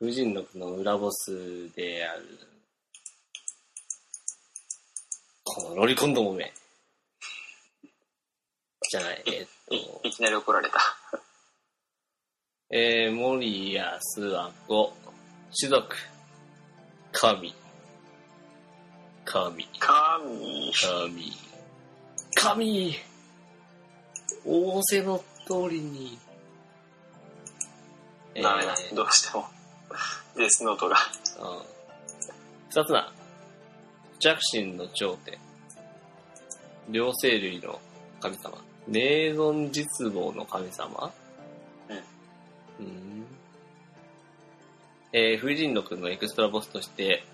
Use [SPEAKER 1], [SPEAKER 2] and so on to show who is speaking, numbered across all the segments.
[SPEAKER 1] 風神録の裏ボスである、このロリコンどもめ。じゃない、えーっと、
[SPEAKER 2] いきなり怒られた。
[SPEAKER 1] えー、森谷諏訪子、種族、神、神、
[SPEAKER 2] 神。
[SPEAKER 1] 神、神、仰せの通りに、えー
[SPEAKER 2] ダメだ。どうしても。デスノートが。
[SPEAKER 1] うん二つな、弱心の頂点、両生類の神様、霊存実望の神様
[SPEAKER 2] うん。
[SPEAKER 1] うん。えー、風神録のエクストラボスとして、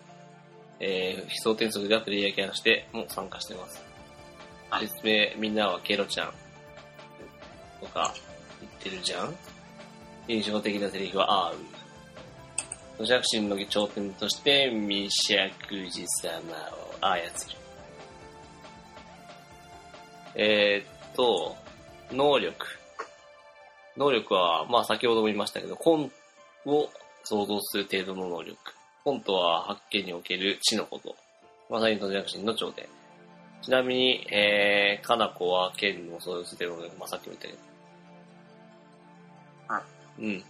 [SPEAKER 1] えー、悲壮転速ではプレイヤーキャラとしても参加してます。
[SPEAKER 2] はい
[SPEAKER 1] 説明、みんなはケロちゃんとか言ってるじゃん印象的なセリフは、あーう。弱心の頂点として、ミシャクジ様を操る。えー、っと、能力。能力は、まあ先ほども言いましたけど、コンを想像する程度の能力。コンとは発見における知のこと。まさに土弱心の頂点。ちなみに、えー、かなこは剣を想像する程度の能力。まあさっきも言ったけど。
[SPEAKER 2] は
[SPEAKER 1] うん。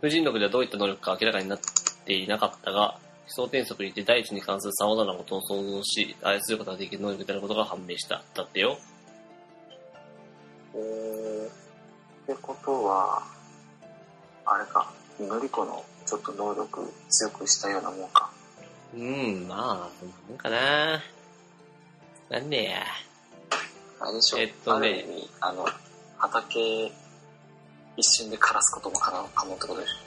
[SPEAKER 1] 風神録ではどういった能力か明らかになっていなかったが、奇想転速にて大地に関する様々なことを想像し、愛することができる能力であることが判明した。だってよ。
[SPEAKER 2] えー、ってことは、あれか、のりこのちょっと能力強くしたようなもんか。
[SPEAKER 1] うん、まあ、そんなもんかな。なんでや。
[SPEAKER 2] あれでしょ、
[SPEAKER 1] えっとね
[SPEAKER 2] あの、畑、一瞬で枯らすことも可能可能ってことでしょ。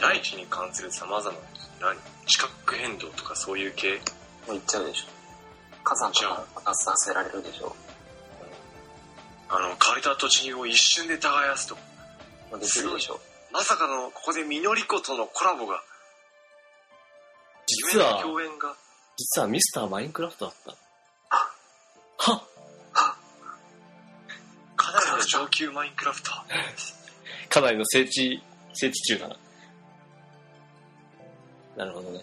[SPEAKER 3] 大地に関する様々な、何？地殻変動とかそういう系？
[SPEAKER 2] もう行っちゃうでしょ。火山とか爆発させられるでしょ。
[SPEAKER 3] あの、借りた土地を一瞬で耕すとか。
[SPEAKER 2] もうできるでしょ。
[SPEAKER 3] まさかの、ここでみのりことのコラボが、
[SPEAKER 1] 実は
[SPEAKER 3] 共演が、
[SPEAKER 1] 実はミスターマインクラフトだった。は
[SPEAKER 3] かなりの上級マインクラフター。
[SPEAKER 1] かなりの聖地、聖地中だな。なるほどね。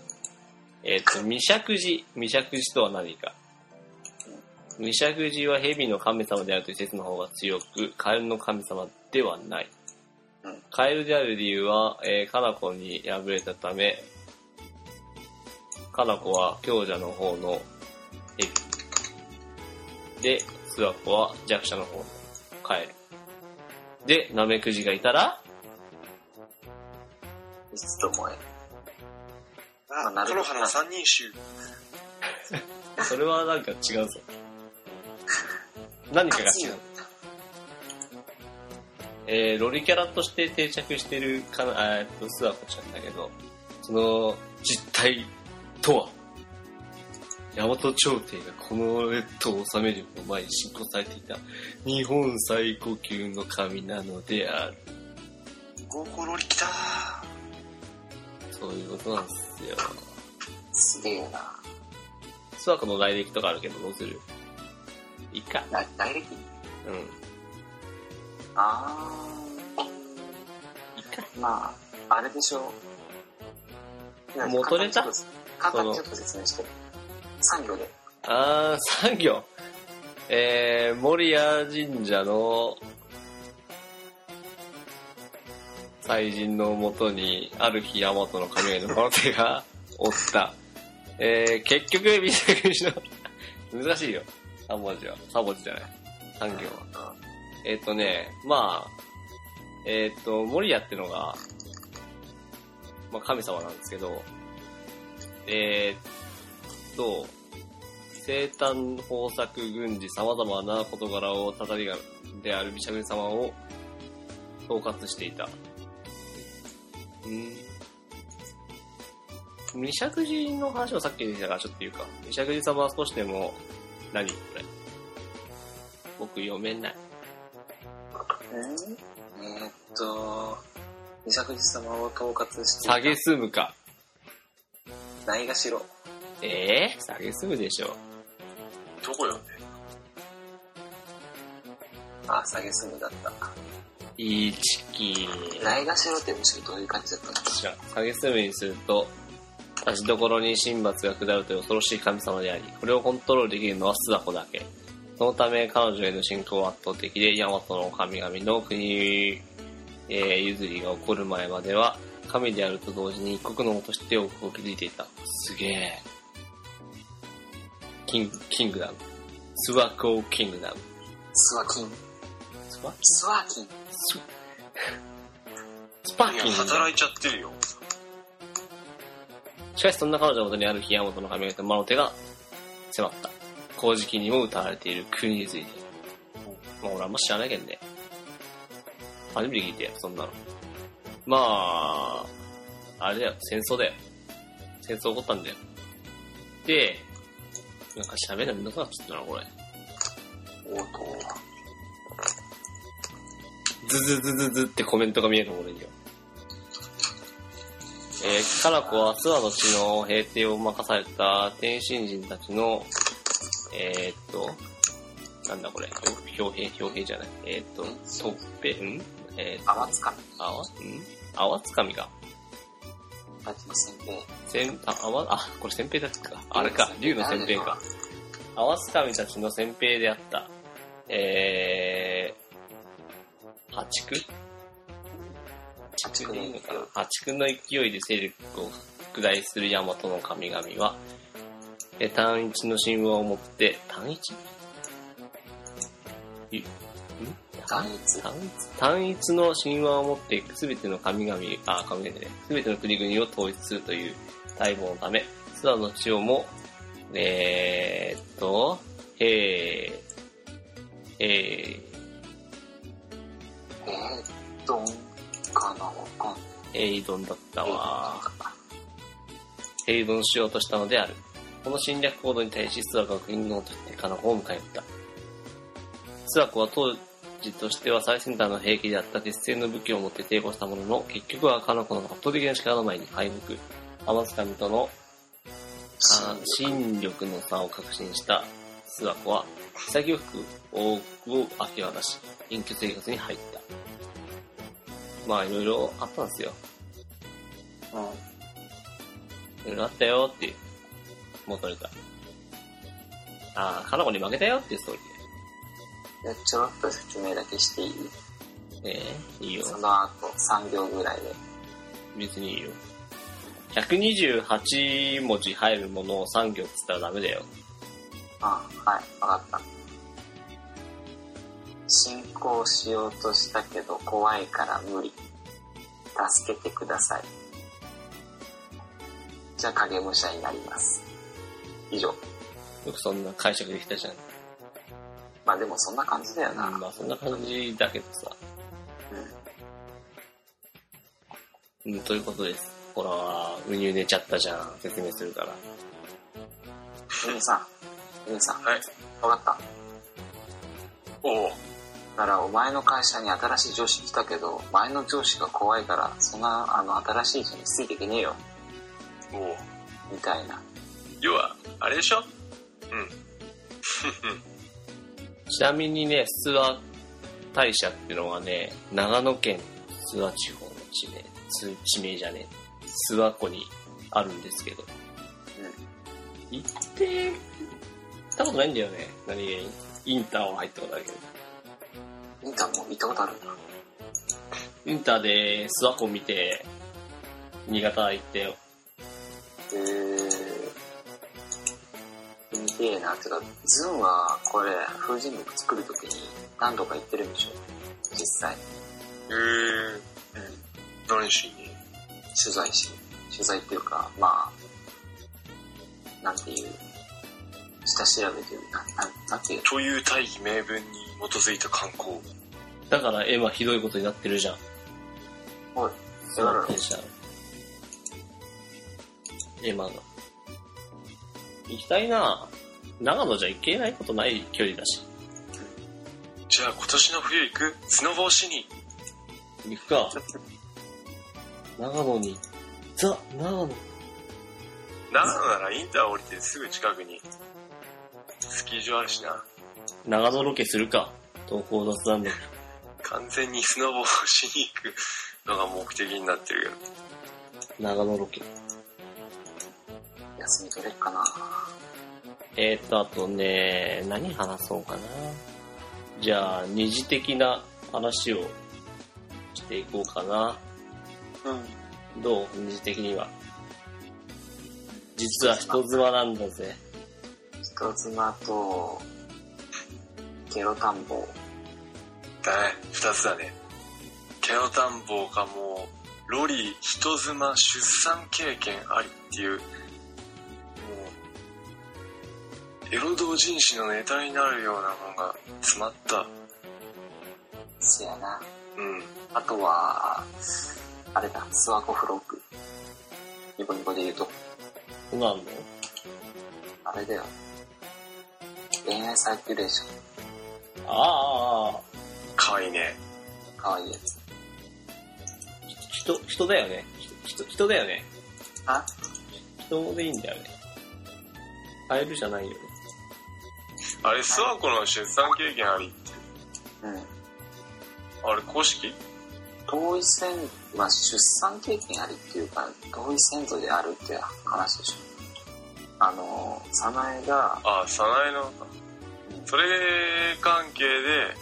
[SPEAKER 1] えっ、と、未釈寺。未釈寺とは何か？未釈寺は蛇の神様であるという説の方が強く、カエルの神様ではない
[SPEAKER 2] うん。
[SPEAKER 1] カエルである理由は、えー、カナコに敗れたため、カナコは強者の方の蛇。で、スワコは弱者の方のカエル。で、ナメクジがいたら、
[SPEAKER 2] いつともえ。
[SPEAKER 3] あ、
[SPEAKER 2] なるほど
[SPEAKER 3] コロハの三人衆。
[SPEAKER 1] それはなんか違うぞ。何かが違う。えー、ロリキャラとして定着してるかな、あーえっと、スワコちゃんだけど、その実態とは、大和朝廷がこの列島を治める前に信仰されていた日本最高級の神なのである。
[SPEAKER 3] ゴーゴロリ来た
[SPEAKER 1] そういうことなんですよ。
[SPEAKER 2] すげえな。
[SPEAKER 1] スワコの来歴とかあるけど、どうするいいか。
[SPEAKER 2] だ来歴
[SPEAKER 1] うん。
[SPEAKER 2] あ
[SPEAKER 1] いいか。
[SPEAKER 2] ー。まあ、あれでしょう。
[SPEAKER 1] もう取れた？
[SPEAKER 2] 簡単にちょっと説明して。産業で。
[SPEAKER 1] あー、産業。えー、守谷神社の祭神のもとに、ある日、大和の神々のこの手がおった。えー、結局、ビシャクシの、難しいよ。3文字は。3文字じゃない。産業は。えっ、とね、まあ、えっ、と、守谷ってのが、まあ、神様なんですけど、えー、と、生誕、豊作、軍事、様々な事柄をたたりがであるビシャグリ様を統括していた。うん。ビシャグジの話をさっきでしたからちょっと言うか。ビシャグジ様は少しでも、何？これ。僕読めない。
[SPEAKER 2] えーっと、二作寺様を統括していた
[SPEAKER 1] 下げすむか。
[SPEAKER 2] ないがしろ。
[SPEAKER 1] えー、下げすむでしょ。
[SPEAKER 3] どこよね
[SPEAKER 2] あ、下げすむだった。
[SPEAKER 1] いいチキ
[SPEAKER 2] ないがしろってむしろどういう感じだったの
[SPEAKER 1] 知ら？ん。影住みにすると、立ちどころに神罰が下るという恐ろしい神様であり、これをコントロールできるのはスダコだけ。そのため彼女への信仰は圧倒的で、ヤマトの神々の国、えー譲りが起こる前までは、神であると同時に一国の王として王国を築いていた。すげえ。キング、キングダム。スワコーキングダム。
[SPEAKER 2] スワキン。
[SPEAKER 1] スワ
[SPEAKER 2] スワキン。
[SPEAKER 1] ススパー
[SPEAKER 3] いや
[SPEAKER 1] キングダム。
[SPEAKER 3] 働いちゃってるよ。
[SPEAKER 1] しかしそんな彼女のもとにある日、ヤマトの神々と魔の手が迫った。古事記にも歌われている国について。まあ俺あんま知らないけどね。初めて聞いてよ、そんなの。まあ、あれだよ、戦争だよ。戦争起こったんだよ。で、なんか喋るのめんどくなっちゃったな、これ。
[SPEAKER 2] おっと。
[SPEAKER 1] ズズズズズってコメントが見える俺には。えー、カナコはツアの地の平定を任された天神人たちの、えー、っと、なんだこれ、表兵、表兵じゃない。えー、っと、トッペ、ん？えー、っと、
[SPEAKER 2] 泡つかみ。
[SPEAKER 1] あわ、ん？泡つかみが。
[SPEAKER 2] あ先兵。
[SPEAKER 1] せん、あ、あわ、あ、これ先兵だっけか。あれか、竜の先兵か。。泡つかみたちの先兵であった。えー、破竹？
[SPEAKER 2] 破竹の勢い
[SPEAKER 1] でいいのかな？破竹の勢いで勢力を拡大する大和の神々は、え単一の神話をもって、単一？
[SPEAKER 2] 単一？
[SPEAKER 1] 単一？の神話をもって全ての神々、あ、神々ね、全ての国々を統一するという待望のため、スラの地をも、えー、っと、えー、え
[SPEAKER 2] えー、どんかなわかんない。
[SPEAKER 1] ー、エイドンだったわ。平凡しようとしたのである。この侵略行動に対し、スワコは国の王としてカナコを迎え撃った。スワコは当時としては最先端の兵器であった鉄製の武器を持って抵抗したものの、結局はカナコの圧倒的な力の前に敗北。アマスカミとのあ心力の差を確信したスワコは、潔く多くを明け渡し、隠居生活に入った。まあ、いろいろあったんですよ。
[SPEAKER 2] うん。
[SPEAKER 1] いろいろあったよっていう、元ネタ。ああ、カナコに負けたよっていうストーリ
[SPEAKER 2] じゃあちょろっと説明だけしていい？
[SPEAKER 1] ええいいよ。
[SPEAKER 2] その後3秒ぐらいで。
[SPEAKER 1] 別にいいよ。128文字入るものを3行っつったらダメだよ。
[SPEAKER 2] あはい、わかった。進行しようとしたけど怖いから無理。助けてください。じゃあ影武者になります。以上。
[SPEAKER 1] よくそんな解釈できたじゃん。
[SPEAKER 2] まあでもそんな感じだよな。
[SPEAKER 1] まあそんな感じだけどさ。
[SPEAKER 2] うん。
[SPEAKER 1] うん、ということです。ほら、ウニュ寝ちゃったじゃん。説明するから。
[SPEAKER 2] ユミさん、さん、
[SPEAKER 3] はい。
[SPEAKER 2] わかっ
[SPEAKER 3] おお。
[SPEAKER 2] た。ならお前の会社に新しい上司来たけど、前の上司が怖いから、そんなあの新しい人についていけねえよ。
[SPEAKER 3] おお。
[SPEAKER 2] みたいな。
[SPEAKER 3] 要は、あれでしょ？うん。
[SPEAKER 1] ちなみにね、諏訪大社っていうのはね、長野県諏訪地方の地名、つ地名じゃねえ、諏訪湖にあるんですけど。行って、行ったことないんだよね。何気に。インターは入ったことあるけど。
[SPEAKER 2] インターも行ったことあるんだ。
[SPEAKER 1] インターで諏訪湖見て、新潟行ってよ。
[SPEAKER 2] えー、見てえな。てか、ズンはこれ、風神録作るときに何度か行ってるんでしょ？実際。
[SPEAKER 3] えー、
[SPEAKER 2] うん。
[SPEAKER 3] 何しに？
[SPEAKER 2] 取材し、取材っていうか、まあ、なんていう、下調べというか、なん、なんていう
[SPEAKER 3] という大義名分に基づいた観光。
[SPEAKER 1] だからエマひどいことになってるじゃん。
[SPEAKER 2] の、おい、
[SPEAKER 1] 諏訪大社。エマが。行きたいな長野じゃ行けないことない距離だし。
[SPEAKER 3] じゃあ今年の冬行く？スノボーしに。
[SPEAKER 1] 行くか。長野に。ザ・長野。
[SPEAKER 3] 長野ならインター降りてすぐ近くに、スキー場あるしな。
[SPEAKER 1] 長野ロケするか。東高雑談で。
[SPEAKER 3] 完全にスノボをしに行くのが目的になってる
[SPEAKER 1] 長野ロケ。
[SPEAKER 2] 休み取れっかな。
[SPEAKER 1] えーと、あとね、何話そうかな。じゃあ、二次的な話をしていこうかな。
[SPEAKER 2] うん。
[SPEAKER 1] どう？二次的には。実は人妻なんだぜ。
[SPEAKER 2] 人妻と、ゲロ田んぼ。
[SPEAKER 3] けど。だね、二つだね。ケロ田んぼかもう、ロリ、人妻、出産経験ありっていう、もう、エロ同人誌のネタになるようなものが詰まった。
[SPEAKER 2] そやな。
[SPEAKER 3] うん。
[SPEAKER 2] あとは、あれだ、スワコフロック。ニコニコで言うと、
[SPEAKER 1] そうなんの？
[SPEAKER 2] あれだよ。恋愛サーキュレーション。
[SPEAKER 1] ああああ、
[SPEAKER 3] かわいいね。
[SPEAKER 2] かわいいやつ。
[SPEAKER 1] 人、人だよね。人、人だよね。
[SPEAKER 2] あ？
[SPEAKER 1] 人でいいんだよね。カエルじゃないよね。
[SPEAKER 3] あれ、諏訪湖の出産経験ありって、
[SPEAKER 2] うん。
[SPEAKER 3] あれ公式？
[SPEAKER 2] 遠い先、まあ、出産経験ありっていうか、遠い先祖であるっていう話でしょ。あの、早苗が、
[SPEAKER 3] あ、早苗の、それ関係で、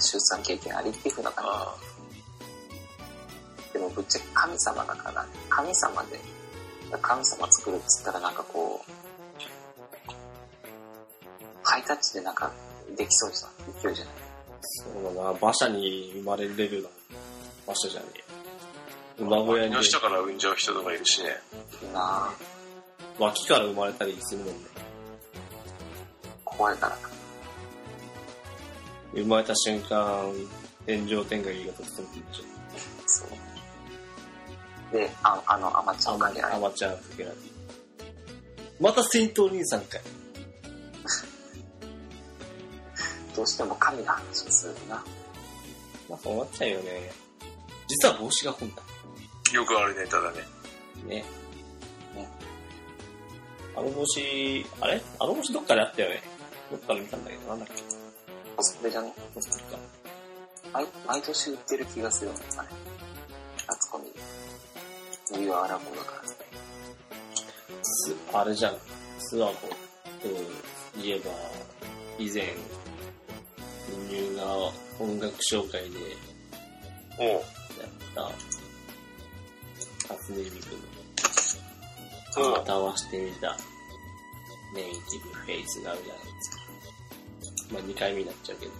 [SPEAKER 2] 出産経験ありっていうふうな感
[SPEAKER 3] あ
[SPEAKER 2] じ。でもぶっちゃけ神様だから、神様で、神様作るっつったらなんかこう、ハイタッチでなんかできそうじゃん。勢いじゃない。
[SPEAKER 1] そうだな、馬車に生まれるレベルだもん。馬車じゃねえ。馬小屋に
[SPEAKER 3] 脇の下から産んじゃう人とかいるしね。
[SPEAKER 2] なぁ。
[SPEAKER 1] 脇から生まれたりするもんね。
[SPEAKER 2] 怖いから。
[SPEAKER 1] 生まれた瞬間、炎上天下が突然来るでしょ。
[SPEAKER 2] そう。で、ああの、アマちゃんをかけられる。
[SPEAKER 1] アマちゃんかけられる。またセイントお兄さんかい。
[SPEAKER 2] どうしても神の話をするな。
[SPEAKER 1] まあそうなっちゃうよね。実は帽子が本だ。
[SPEAKER 3] よくあるネタだね。
[SPEAKER 1] ね。
[SPEAKER 2] ね
[SPEAKER 1] あの帽子、あれ？あの帽子どっかであったよね。どっかで見たんだけど、なんだっけ？
[SPEAKER 2] コスプレじゃね？
[SPEAKER 1] どっかか。
[SPEAKER 2] 毎毎年売ってる気がするのあれ。夏コミで。冬はアラボだから。
[SPEAKER 1] す、あれじゃん。スワコといえば、以前、入が音楽紹介で
[SPEAKER 3] おう。
[SPEAKER 1] やった、初音ミク
[SPEAKER 3] おう
[SPEAKER 1] の、歌わしてみた、ネイティブフェイスがあるじゃないですか。まあ2回目になっちゃうけど。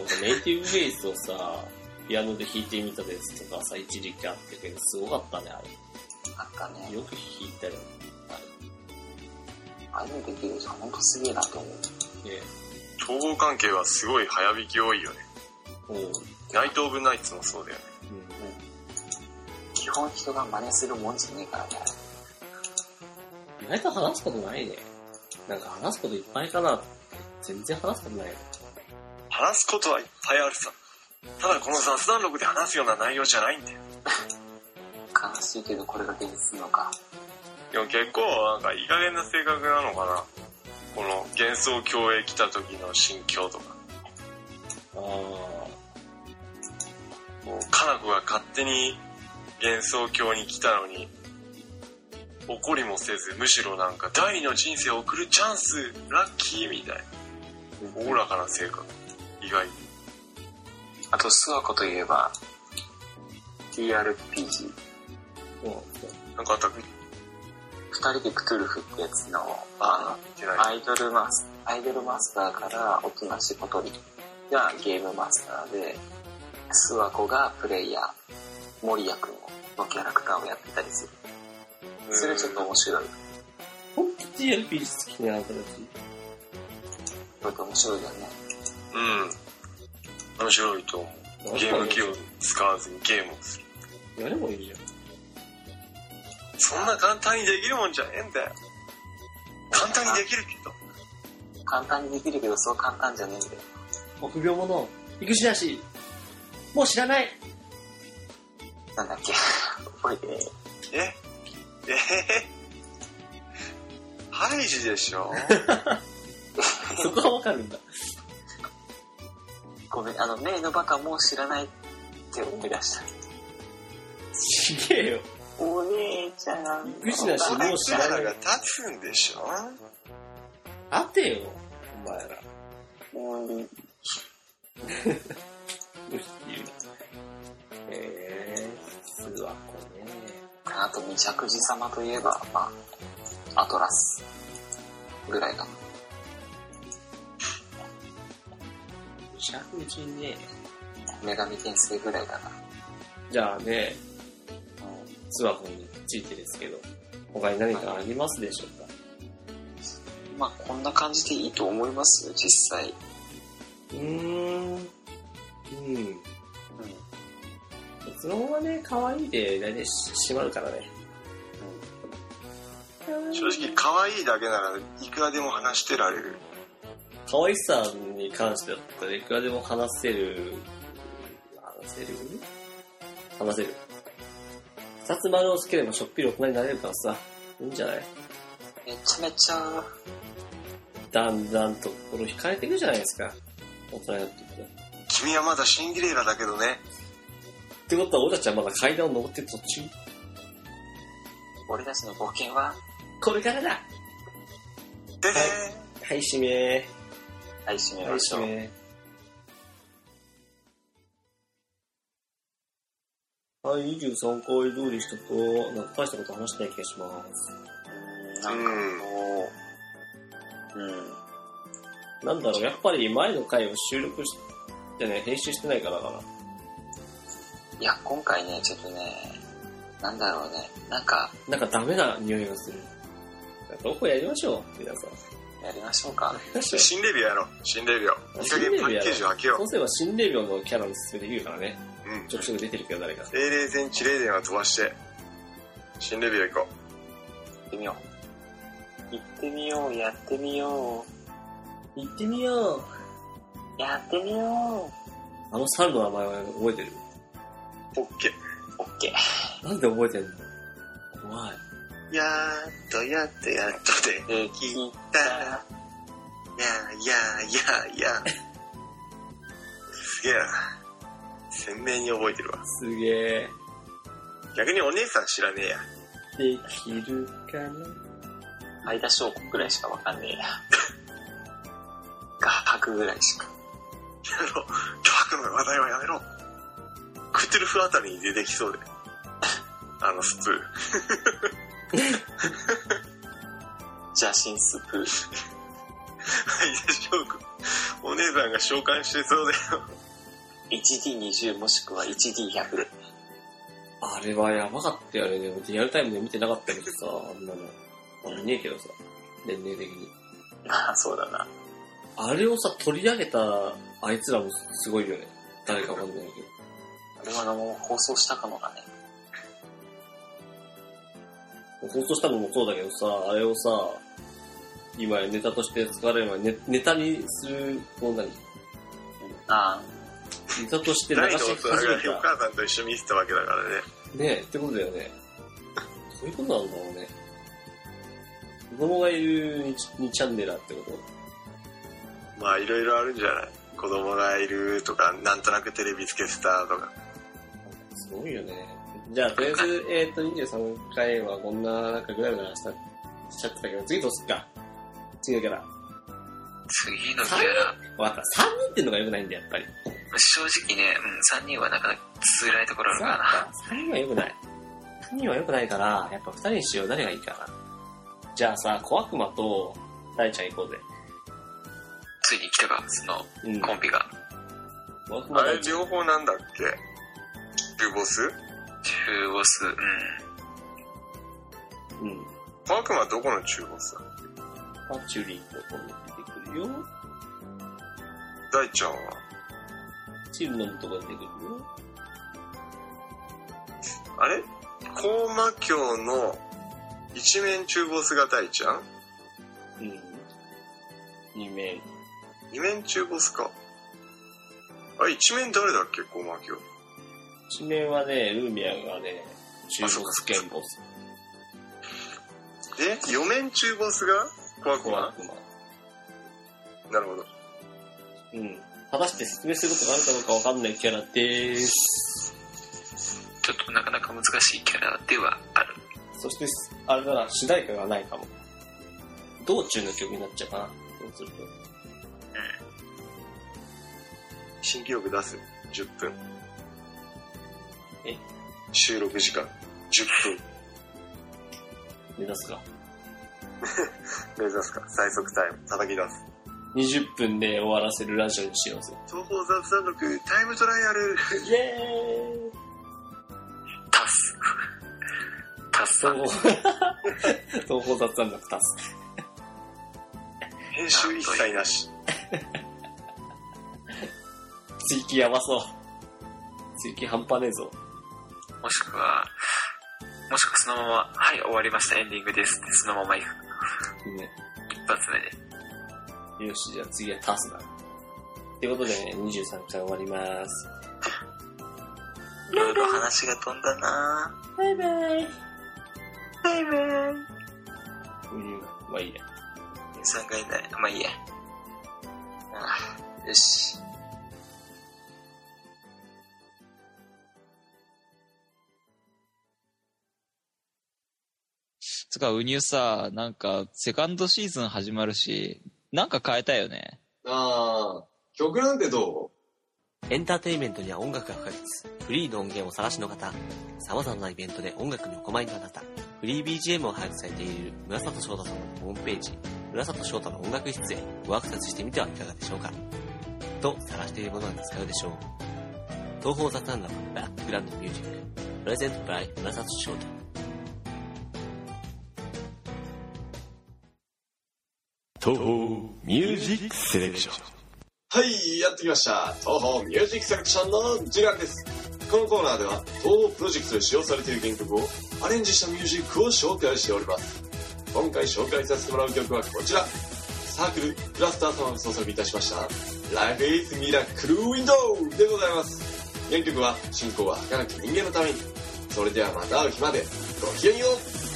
[SPEAKER 1] なんかネイティブフェイスをさ、ピアノで弾いてみたですとかさ、一時期あったけど、すごかったね、あ
[SPEAKER 2] あったね
[SPEAKER 1] れ。。よく弾いたよ。
[SPEAKER 2] ああいうのできるじゃん。ほんとすげえなと思う。
[SPEAKER 1] あれ。ね
[SPEAKER 3] 統合関係はすごい早引き多いよね。
[SPEAKER 1] おう。
[SPEAKER 3] ナイト・オブ・ナイツもそうだよね。
[SPEAKER 1] うん。
[SPEAKER 2] 基本人が真似するもんじゃねえからね。
[SPEAKER 1] 意外と話すことないね。なんか話すこといっぱいかな。全然話すことないよ。
[SPEAKER 3] 話すことはいっぱいあるさ。ただこの雑談録で話すような内容じゃないんだよ。
[SPEAKER 2] 悲しいけどこれが現実なのか。
[SPEAKER 3] でも結構なんかいい加減な性格なのかな。この幻想郷へ来た時の心境とか。
[SPEAKER 1] あ
[SPEAKER 3] もう、かな子が勝手に幻想郷に来たのに、怒りもせず、むしろなんか第二の人生を送るチャンス、ラッキーみたい。おおらかな性格。意外に。
[SPEAKER 2] あと、スワコといえば、TRPG。
[SPEAKER 3] なんかあったっけ
[SPEAKER 2] 二人でクトゥルフってやつの、
[SPEAKER 3] あ。
[SPEAKER 2] の、アイドルマス、アイドルマスターからおとなし小鳥がゲームマスターで、スワコがプレイヤー、森谷くんのキャラクターをやってたりする。それちょっと面白い。
[SPEAKER 1] ほんと TRPG 好きなあんたたち。
[SPEAKER 2] ちょっと面白いよね。
[SPEAKER 3] うん。面白いと思う。ゲーム機を使わずにゲームをする。
[SPEAKER 1] やればいいじゃん。
[SPEAKER 3] そんな簡単にできるもんじゃねえんだよ。簡単にできるけど。
[SPEAKER 2] 簡単にできるけど、そう簡単じゃねえんだよ。
[SPEAKER 1] 臆病者、育児なし。もう知らない。
[SPEAKER 2] なんだっけ。覚えてねえ。
[SPEAKER 3] え？えー、ハイジでしょ？
[SPEAKER 1] そこはわかるんだ。
[SPEAKER 2] 5ごめん、あの、メイのバカもう知らないって思い出した。
[SPEAKER 1] ちげえよ。
[SPEAKER 2] お姉ちゃん。
[SPEAKER 1] びっくりしないしもう知らない
[SPEAKER 3] が立つんでしょ？
[SPEAKER 1] 当てよ、お前ら。
[SPEAKER 2] もういい。
[SPEAKER 1] えー、諏訪湖ね。
[SPEAKER 2] あと、未着寺様といえば、まあ、アトラスぐらいかな。
[SPEAKER 1] 石口ね。
[SPEAKER 2] 女神転生ぐらいだな。
[SPEAKER 1] じゃあね、諏訪湖についてですけど、他に何かありますでしょうか？
[SPEAKER 2] まあ、こんな感じでいいと思います実際。
[SPEAKER 1] うーん。うん。結論はね、可愛いで大体閉まるからね。
[SPEAKER 3] 正直可愛いだけならいくらでも話してられる。
[SPEAKER 1] 可愛さに関してだったらいくらでも話せる、話せる？話せる。二つ丸をつければしょっぴり大人になれるからさ、いいんじゃない？
[SPEAKER 2] めちゃめちゃ、
[SPEAKER 1] だんだんと心惹かれていくじゃないですか。大人になっていくと。
[SPEAKER 3] 君はまだシンデレラだけどね。
[SPEAKER 1] ってことは俺たちはまだ階段を登ってる途中？
[SPEAKER 2] 俺たちの冒険は、
[SPEAKER 1] これからだ
[SPEAKER 3] でで
[SPEAKER 1] はい、締め
[SPEAKER 2] はい、締め
[SPEAKER 1] はい、
[SPEAKER 2] ましょう。
[SPEAKER 1] 締めはい、23回どうでしたか？なんか大したこと話してない気がします。
[SPEAKER 2] うんなんかもう、うん。
[SPEAKER 1] なんだろう、やっぱり前の回を収録してね、編集してないからかな。
[SPEAKER 2] いや、今回ね、ちょっとね、なんだろうね、なんか、
[SPEAKER 1] なんかダメな匂いがする。どこやりましょう、皆さん。
[SPEAKER 2] やりましょうか。
[SPEAKER 3] 新レビューやろう。新レビュー。いい加減パッケージを開けよ
[SPEAKER 1] そうすれば新霊病のキャラの説明できるからね。
[SPEAKER 3] う。うん。
[SPEAKER 1] ちょくちょく出てるけど誰か。
[SPEAKER 3] 英霊全地霊電は飛ばして、新レビュー行こ
[SPEAKER 2] 行ってみよう。行ってみよう、やってみよ
[SPEAKER 1] 行ってみよう。
[SPEAKER 2] う。やってみよ
[SPEAKER 1] あの猿の名前は覚えてる？
[SPEAKER 3] う。オッケー。
[SPEAKER 2] う。オッケー。
[SPEAKER 1] なんで覚えてんの？怖い。
[SPEAKER 3] やーっとやっとやっとで
[SPEAKER 2] でき
[SPEAKER 3] た。やーやーやーやー。すげえな。鮮明に覚えてるわ。
[SPEAKER 1] すげえ。
[SPEAKER 3] 逆にお姉さん知らねえや。
[SPEAKER 1] できるかな？
[SPEAKER 2] 相田翔子ぐらいしかわかんねえや。画伯ぐらいしか。
[SPEAKER 3] やめろ。巨悪の話題はやめろ。クトゥルフあたりに出てきそうで。あのスプー。
[SPEAKER 2] 邪神スプー。
[SPEAKER 3] はい、でしょうか。お姉さんが召喚してそうだよ。
[SPEAKER 2] 1D20 もしくは 1D100 で。
[SPEAKER 1] あれはやばかったよね。でもリアルタイムで見てなかったけどさ、あんなの。まあ見ねえけどさ、年齢的に。
[SPEAKER 2] まあ、そうだな。
[SPEAKER 1] あれをさ、取り上げたあいつらもすごいよね。誰かわかんないけど。
[SPEAKER 2] あれはもう放送したかもだね。
[SPEAKER 1] 放送したのもそうだけどさ、あれをさ、今やネタとして使われる前にネネタにする、こう何
[SPEAKER 2] あ
[SPEAKER 1] ネタとして流し始めた。
[SPEAKER 3] がお母さんと一緒に見てたわけだからね。
[SPEAKER 1] ねえ、ってことだよね。そういうことなんだろうね。子供がいる 2, チャンネラーってこと？
[SPEAKER 3] まあいろいろあるんじゃない？子供がいるとか、なんとなくテレビつけてたとか。
[SPEAKER 1] すごいよね。じゃあ、とりあえず、えっ、と、23回はこんな、なんかぐらぐらしたしちゃってたけど、次どうすっか？次のキャラ。
[SPEAKER 2] 次のキ
[SPEAKER 1] ャラ？わかった。3人ってのが良くないんだよ、やっぱり。
[SPEAKER 2] 正直ね、うん、3人はなかなか辛いところあるからな。
[SPEAKER 1] 3人は良くない。3人は良くないから、やっぱ2人にしよう。誰がいいかな。じゃあさ、小悪魔と大ちゃん行こうぜ。
[SPEAKER 2] ついに来たか、その
[SPEAKER 1] うん。
[SPEAKER 2] コンビが。
[SPEAKER 1] 小悪魔
[SPEAKER 3] あれ
[SPEAKER 1] 大ちゃん。
[SPEAKER 3] 両方なんだっけ？中ボス？
[SPEAKER 2] 中ボス、うん。
[SPEAKER 1] うん。
[SPEAKER 3] 小悪魔どこの中ボス？だ
[SPEAKER 1] パチュリーとこに出てくるよ。
[SPEAKER 3] 大ちゃんは？
[SPEAKER 1] チルノのとこに出てくるよ。
[SPEAKER 3] あれ？高魔教の一面中ボスが大ちゃん？
[SPEAKER 1] うん。二面。
[SPEAKER 3] 二面中ボスか。あれ一面誰だっけ？高魔教。
[SPEAKER 1] 一面はね、ルーミアがね、中ボス兼ボス。
[SPEAKER 3] で、四面中ボスが小悪魔
[SPEAKER 1] 小悪魔。
[SPEAKER 3] なるほど。
[SPEAKER 1] うん。果たして説明することがあるか。どうか。わか。んないキャラです。
[SPEAKER 4] ちょっとなか。なか。難しいキャラではある。
[SPEAKER 1] そして、あれだな、主題歌がないか。も。道中の曲になっちゃうか。な。そうすると。
[SPEAKER 3] うん新記録出す。10分。
[SPEAKER 1] え？
[SPEAKER 3] 収録時間。10分。
[SPEAKER 1] 目指すか？
[SPEAKER 3] 目指すか。最速タイム。叩き出す。
[SPEAKER 1] 20分で終わらせるラジオにしようぜ。
[SPEAKER 3] 東方雑談録タイムトライアル。
[SPEAKER 1] イエーイ
[SPEAKER 4] タス。タスさん
[SPEAKER 1] 東。方、東方雑談楽タス。
[SPEAKER 3] 編集一切なし。
[SPEAKER 1] 追記やばそう。追記半端ねえぞ。
[SPEAKER 4] もしくは、もしくはそのまま、はい、終わりました、エンディングですって、そのまま行く。
[SPEAKER 1] ね。
[SPEAKER 4] 一発目で。
[SPEAKER 1] よし、じゃあ次はタスだ。ってことでね、23回終わります。
[SPEAKER 4] いろいろ話が飛んだな
[SPEAKER 1] バイバイ。
[SPEAKER 4] バイバイ。
[SPEAKER 1] うん、まあいいや。
[SPEAKER 4] さんがいない。まあいいや。ああよし。
[SPEAKER 5] つか、ウニューさ、なんか、セカンドシーズン始まるし、なんか変えたいよね。
[SPEAKER 6] ああ、曲なんてど
[SPEAKER 7] エンターテインメントには音楽が不可欠。フリーの音源を探しの方、様々なイベントで音楽にお困りのあなた、フリー BGM を配布されている村里翔太さんのホームページ、村里翔太の音楽室へごアクセスしてみてはいかがでしょうか。と探しているものが見つかるでしょう。東方雑談ラブバックグラウンドミュージック、プレゼントバイ村里翔太。
[SPEAKER 8] 東方ミュージックセレクション
[SPEAKER 6] はい、やってきました。東方ミュージックセレクションの時間です。このコーナーでは、東方プロジェクトで使用されている原曲をアレンジしたミュージックを紹介しております。今回紹介させてもらう曲はこちら。サークルクラスター様が創作いたしました。Life is Miracle Window でございます。原曲は進行は儚き人間のために。それではまた会う日まで。ごきげんよう